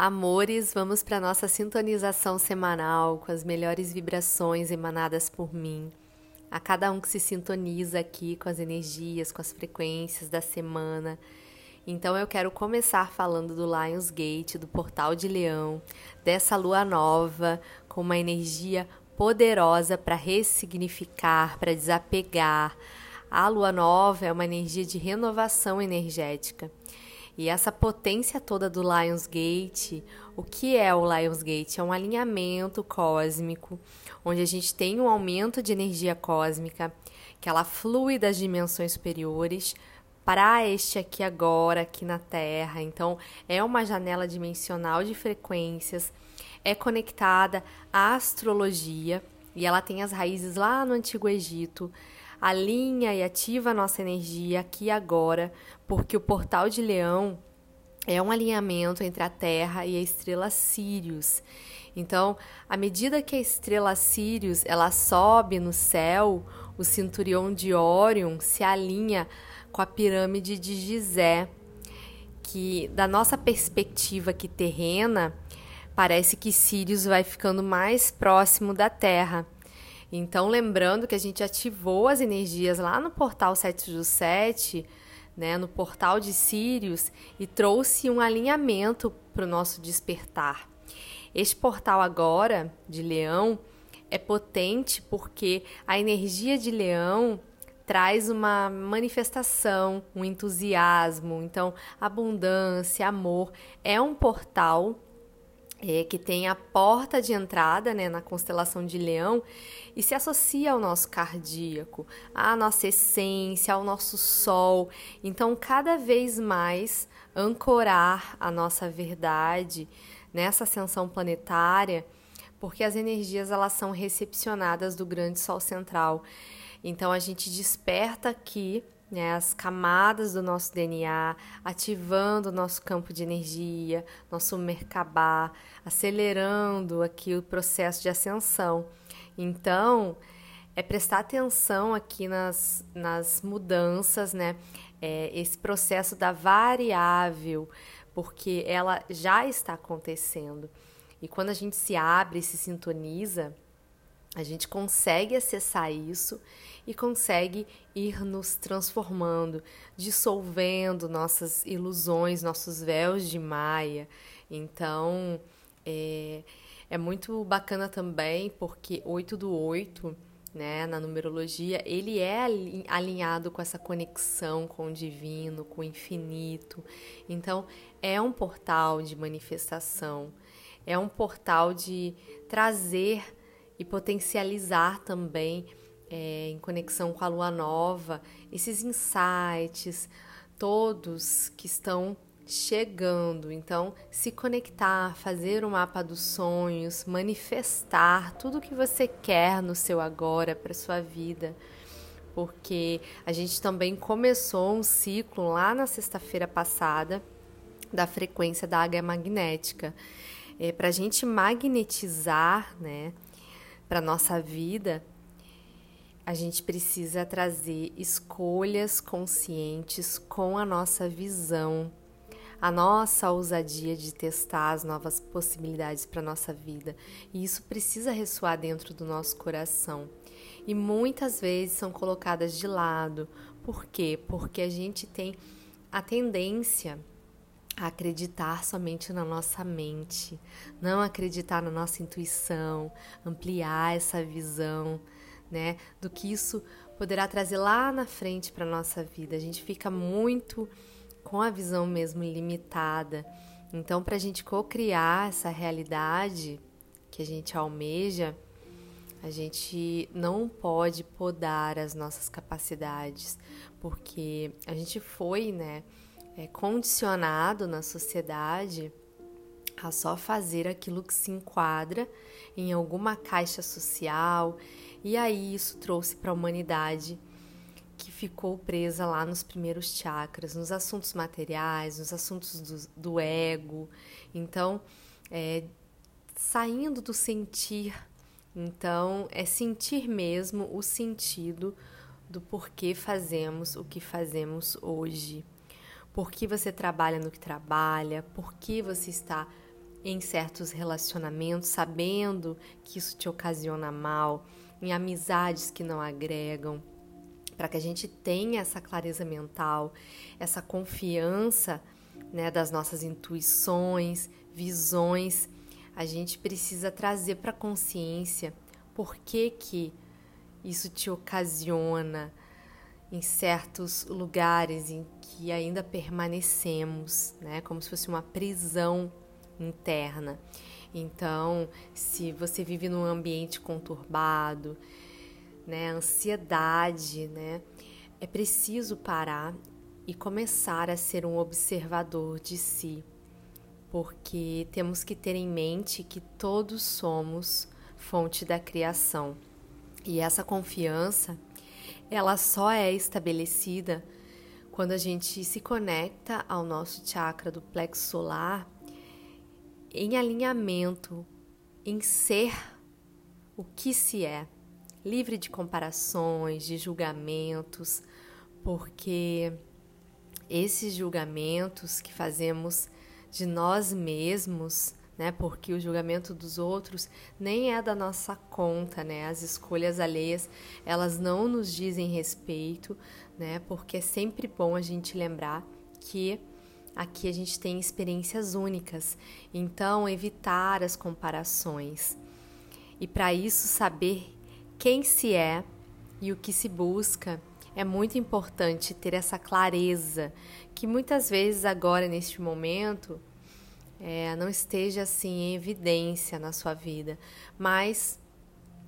Amores, vamos para nossa sintonização semanal com as melhores vibrações emanadas por mim. A cada um que se sintoniza aqui com as energias, com as frequências da semana. Então eu quero começar falando do Lions Gate, do Portal de Leão, dessa lua nova com uma energia poderosa para ressignificar, para desapegar. A lua nova é uma energia de renovação energética. E essa potência toda do Lionsgate, o que é o Lionsgate? É um alinhamento cósmico, onde a gente tem um aumento de energia cósmica, que ela flui das dimensões superiores para este aqui agora, aqui na Terra. Então, é uma janela dimensional de frequências, é conectada à astrologia e ela tem as raízes lá no Antigo Egito alinha e ativa a nossa energia aqui e agora, porque o portal de Leão é um alinhamento entre a Terra e a estrela Sirius. Então, à medida que a estrela Sirius ela sobe no céu, o cinturão de Órion se alinha com a pirâmide de Gizé, que da nossa perspectiva aqui terrena, parece que Sirius vai ficando mais próximo da Terra. Então, lembrando que a gente ativou as energias lá no portal 7 do 7, né, no portal de Sirius, e trouxe um alinhamento para o nosso despertar. Este portal agora, de Leão, é potente porque a energia de Leão traz uma manifestação, um entusiasmo, então abundância, amor. É um portal é, que tem a porta de entrada né, na constelação de Leão e se associa ao nosso cardíaco, à nossa essência, ao nosso sol. Então, cada vez mais ancorar a nossa verdade nessa ascensão planetária, porque as energias elas são recepcionadas do grande sol central. Então, a gente desperta aqui né, as camadas do nosso DNA, ativando o nosso campo de energia, nosso Merkabah, acelerando aqui o processo de ascensão. Então, é prestar atenção aqui nas, nas mudanças, né? É, esse processo da variável, porque ela já está acontecendo. E quando a gente se abre e se sintoniza, a gente consegue acessar isso e consegue ir nos transformando, dissolvendo nossas ilusões, nossos véus de Maia. Então, é, é muito bacana também porque 8 do 8, né, na numerologia, ele é alinhado com essa conexão com o divino, com o infinito. Então, é um portal de manifestação, é um portal de trazer e potencializar também, é, em conexão com a lua nova, esses insights todos que estão chegando. Então, se conectar, fazer o um mapa dos sonhos, manifestar tudo que você quer no seu agora para sua vida. Porque a gente também começou um ciclo lá na sexta-feira passada da frequência da águia magnética. É, para a gente magnetizar, né? Para nossa vida, a gente precisa trazer escolhas conscientes com a nossa visão, a nossa ousadia de testar as novas possibilidades para nossa vida. E isso precisa ressoar dentro do nosso coração. E muitas vezes são colocadas de lado. Por quê? Porque a gente tem a tendência acreditar somente na nossa mente, não acreditar na nossa intuição, ampliar essa visão, né, do que isso poderá trazer lá na frente para nossa vida. A gente fica muito com a visão mesmo limitada. Então, para a gente co-criar essa realidade que a gente almeja, a gente não pode podar as nossas capacidades, porque a gente foi, né? É, condicionado na sociedade a só fazer aquilo que se enquadra em alguma caixa social, e aí isso trouxe para a humanidade que ficou presa lá nos primeiros chakras, nos assuntos materiais, nos assuntos do, do ego. Então, é, saindo do sentir, então é sentir mesmo o sentido do porquê fazemos o que fazemos hoje por que você trabalha no que trabalha, por que você está em certos relacionamentos, sabendo que isso te ocasiona mal, em amizades que não agregam, para que a gente tenha essa clareza mental, essa confiança né, das nossas intuições, visões, a gente precisa trazer para a consciência por que, que isso te ocasiona em certos lugares em que ainda permanecemos, né, como se fosse uma prisão interna. Então, se você vive num ambiente conturbado, né, ansiedade, né, é preciso parar e começar a ser um observador de si, porque temos que ter em mente que todos somos fonte da criação. E essa confiança, ela só é estabelecida quando a gente se conecta ao nosso chakra do plexo solar em alinhamento, em ser o que se é, livre de comparações, de julgamentos, porque esses julgamentos que fazemos de nós mesmos, né? Porque o julgamento dos outros nem é da nossa conta, né? As escolhas alheias, elas não nos dizem respeito, né? Porque é sempre bom a gente lembrar que aqui a gente tem experiências únicas. Então, evitar as comparações. E para isso saber quem se é e o que se busca é muito importante ter essa clareza que muitas vezes agora neste momento é, não esteja assim em evidência na sua vida, mas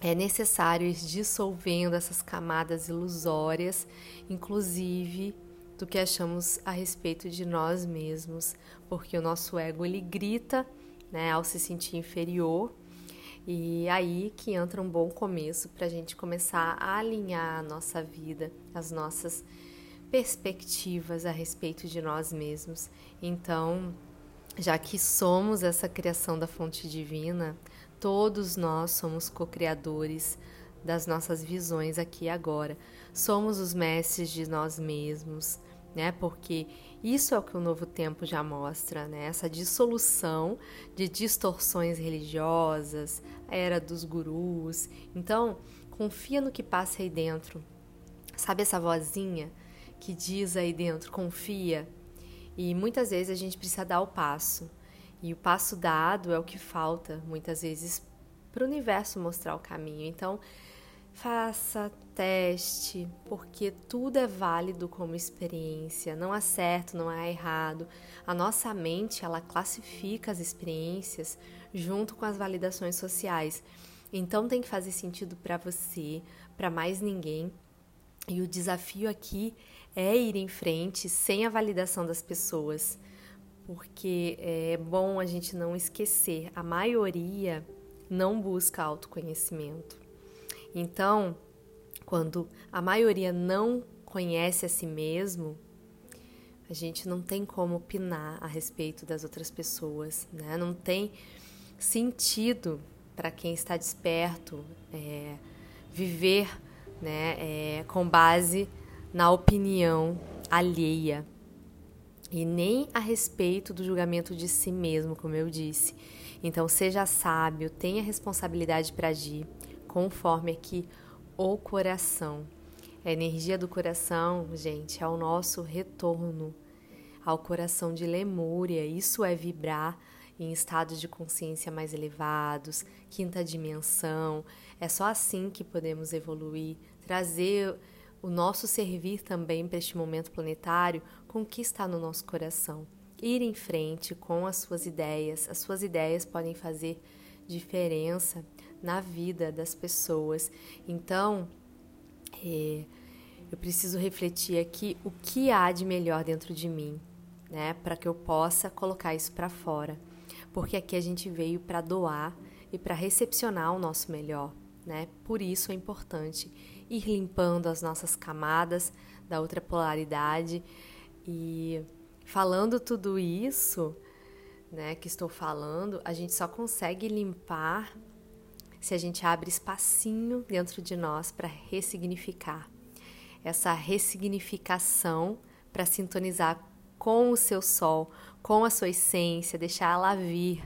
é necessário ir dissolvendo essas camadas ilusórias, inclusive do que achamos a respeito de nós mesmos, porque o nosso ego ele grita, né, ao se sentir inferior e aí que entra um bom começo para a gente começar a alinhar a nossa vida, as nossas perspectivas a respeito de nós mesmos. Então, já que somos essa criação da fonte divina, todos nós somos co-criadores das nossas visões aqui e agora. Somos os mestres de nós mesmos, né? Porque isso é o que o novo tempo já mostra, né? Essa dissolução de distorções religiosas, a era dos gurus. Então, confia no que passa aí dentro. Sabe essa vozinha que diz aí dentro, confia? E muitas vezes a gente precisa dar o passo. E o passo dado é o que falta, muitas vezes, para o universo mostrar o caminho. Então, Faça teste, porque tudo é válido como experiência, não há certo, não há errado. A nossa mente, ela classifica as experiências junto com as validações sociais. Então tem que fazer sentido para você, para mais ninguém. E o desafio aqui é ir em frente sem a validação das pessoas, porque é bom a gente não esquecer, a maioria não busca autoconhecimento. Então, quando a maioria não conhece a si mesmo, a gente não tem como opinar a respeito das outras pessoas, né? Não tem sentido para quem está desperto é, viver né, é, com base na opinião alheia e nem a respeito do julgamento de si mesmo, como eu disse. Então, seja sábio, tenha responsabilidade para agir, conforme aqui o coração. A energia do coração, gente, é o nosso retorno ao coração de Lemúria. Isso é vibrar em estados de consciência mais elevados, quinta dimensão. É só assim que podemos evoluir, trazer o nosso servir também para este momento planetário com o que está no nosso coração. Ir em frente com as suas ideias. As suas ideias podem fazer diferença na vida das pessoas. Então, é, eu preciso refletir aqui o que há de melhor dentro de mim, né, para que eu possa colocar isso para fora. Porque aqui a gente veio para doar e para recepcionar o nosso melhor, né? Por isso é importante ir limpando as nossas camadas da outra polaridade e falando tudo isso, né, que estou falando, a gente só consegue limpar se a gente abre espacinho dentro de nós para ressignificar. Essa ressignificação para sintonizar com o seu sol, com a sua essência, deixar ela vir,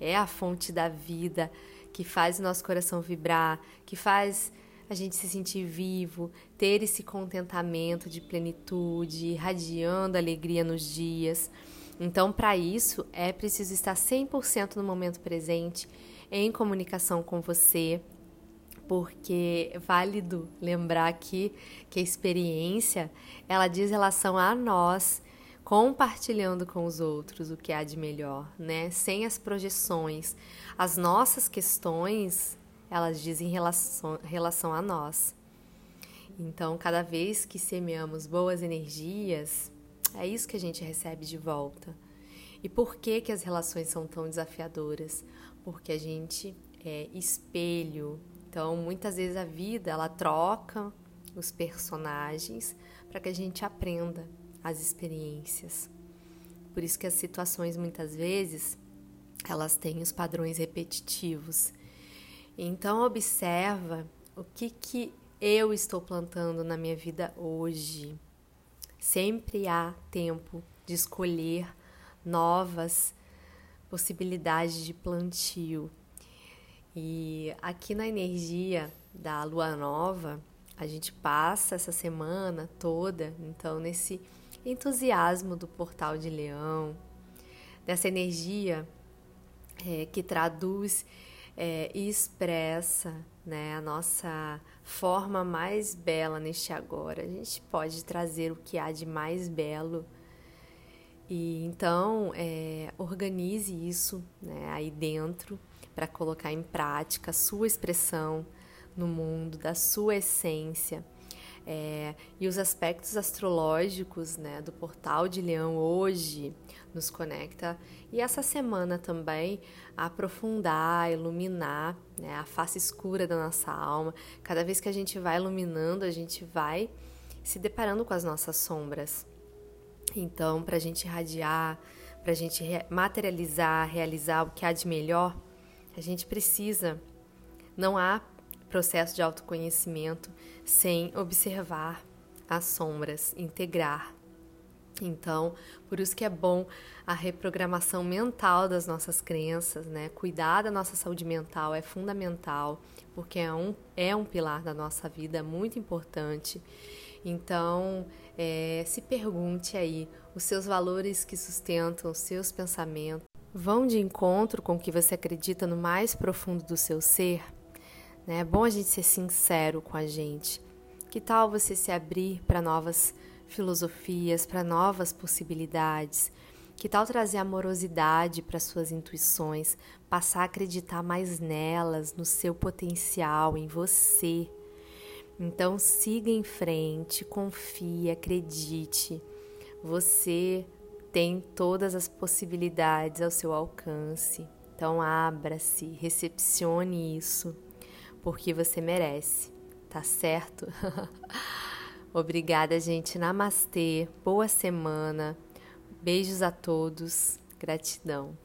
é a fonte da vida que faz o nosso coração vibrar, que faz a gente se sentir vivo, ter esse contentamento de plenitude, irradiando alegria nos dias. Então, para isso, é preciso estar 100% no momento presente, em comunicação com você, porque é válido lembrar aqui que a experiência, ela diz relação a nós, compartilhando com os outros o que há de melhor, né? Sem as projeções. As nossas questões, elas dizem relação, relação a nós. Então, cada vez que semeamos boas energias, é isso que a gente recebe de volta. E por que, que as relações são tão desafiadoras? Porque a gente é espelho. Então, muitas vezes a vida ela troca os personagens para que a gente aprenda as experiências. Por isso que as situações muitas vezes elas têm os padrões repetitivos. Então observa o que que eu estou plantando na minha vida hoje. Sempre há tempo de escolher novas possibilidades de plantio. E aqui na energia da lua nova, a gente passa essa semana toda, então, nesse entusiasmo do portal de Leão, dessa energia é, que traduz é, e expressa né, a nossa forma mais bela neste agora. A gente pode trazer o que há de mais belo. E então é, organize isso né, aí dentro para colocar em prática a sua expressão no mundo, da sua essência. É, e os aspectos astrológicos né, do portal de Leão hoje nos conecta e essa semana também aprofundar, iluminar né, a face escura da nossa alma. Cada vez que a gente vai iluminando, a gente vai se deparando com as nossas sombras. Então, para a gente irradiar, para a gente materializar, realizar o que há de melhor, a gente precisa. Não há processo de autoconhecimento sem observar as sombras, integrar. Então, por isso que é bom a reprogramação mental das nossas crenças, né? Cuidar da nossa saúde mental é fundamental, porque é um, é um pilar da nossa vida muito importante. Então, é, se pergunte aí, os seus valores que sustentam os seus pensamentos vão de encontro com o que você acredita no mais profundo do seu ser? Né? É bom a gente ser sincero com a gente. Que tal você se abrir para novas filosofias, para novas possibilidades? Que tal trazer amorosidade para suas intuições, passar a acreditar mais nelas, no seu potencial, em você? Então siga em frente, confie, acredite. Você tem todas as possibilidades ao seu alcance. Então abra-se, recepcione isso porque você merece, tá certo? Obrigada, gente. Namastê. Boa semana. Beijos a todos. Gratidão.